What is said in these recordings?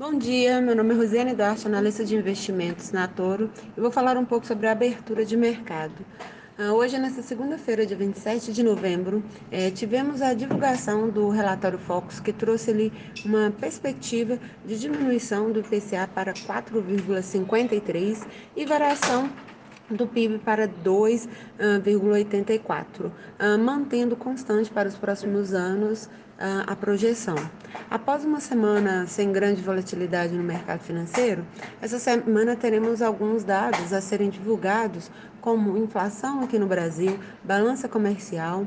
Bom dia, meu nome é Rosiane Duarte, analista de investimentos na Toro, e vou falar um pouco sobre a abertura de mercado. Ah, hoje, nessa segunda-feira, dia 27 de novembro, eh, tivemos a divulgação do relatório Focus, que trouxe ali uma perspectiva de diminuição do IPCA para 4,53 e variação do PIB para 2,84, ah, mantendo constante para os próximos anos a projeção. Após uma semana sem grande volatilidade no mercado financeiro, essa semana teremos alguns dados a serem divulgados, como inflação aqui no Brasil, balança comercial,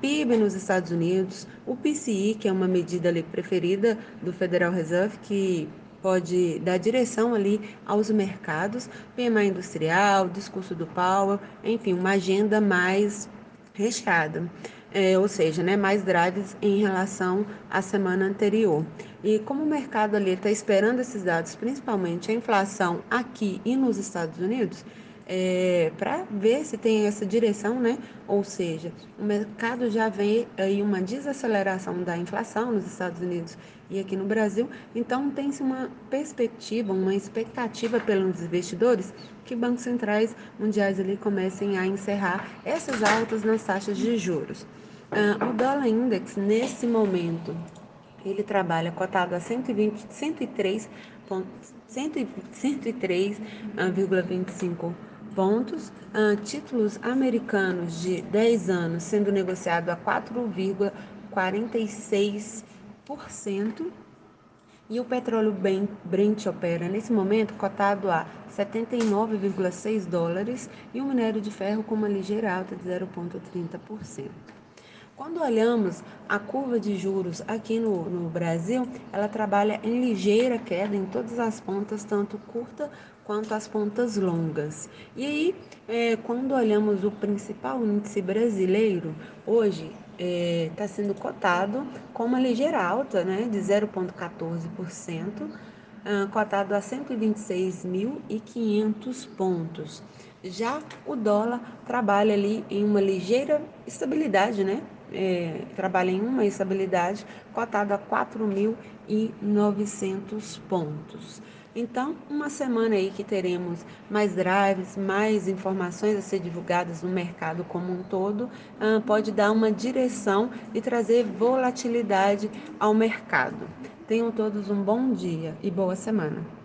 PIB nos Estados Unidos, o PCI, que é uma medida preferida do Federal Reserve, que pode dar direção ali aos mercados, PMI industrial, discurso do Powell, enfim, uma agenda mais recheada. É, ou seja, né, mais drives em relação à semana anterior. E como o mercado ali está esperando esses dados, principalmente a inflação aqui e nos Estados Unidos, é, para ver se tem essa direção, né? Ou seja, o mercado já vê aí uma desaceleração da inflação nos Estados Unidos e aqui no Brasil, então tem-se uma perspectiva, uma expectativa pelos investidores que bancos centrais mundiais ali comecem a encerrar essas altas nas taxas de juros. Ah, o dólar index nesse momento ele trabalha cotado a 120, 103, 103,25 pontos, títulos americanos de 10 anos sendo negociado a 4,46% e o petróleo Brent opera nesse momento cotado a 79,6 dólares e o minério de ferro com uma ligeira alta de 0,30%. Quando olhamos a curva de juros aqui no, no, Brasil, ela trabalha em ligeira queda em todas as pontas, tanto curta quanto as pontas longas. E aí, é, quando olhamos o principal índice brasileiro, hoje está é, sendo cotado com uma ligeira alta né, de 0,14%. Uh, cotado a 126.500 pontos. Já o dólar trabalha ali em uma ligeira estabilidade, né? É, trabalha em uma estabilidade cotada a 4.900 pontos. Então, uma semana aí que teremos mais drives, mais informações a ser divulgadas no mercado como um todo, ah, pode dar uma direção e trazer volatilidade ao mercado. Tenham todos um bom dia e boa semana.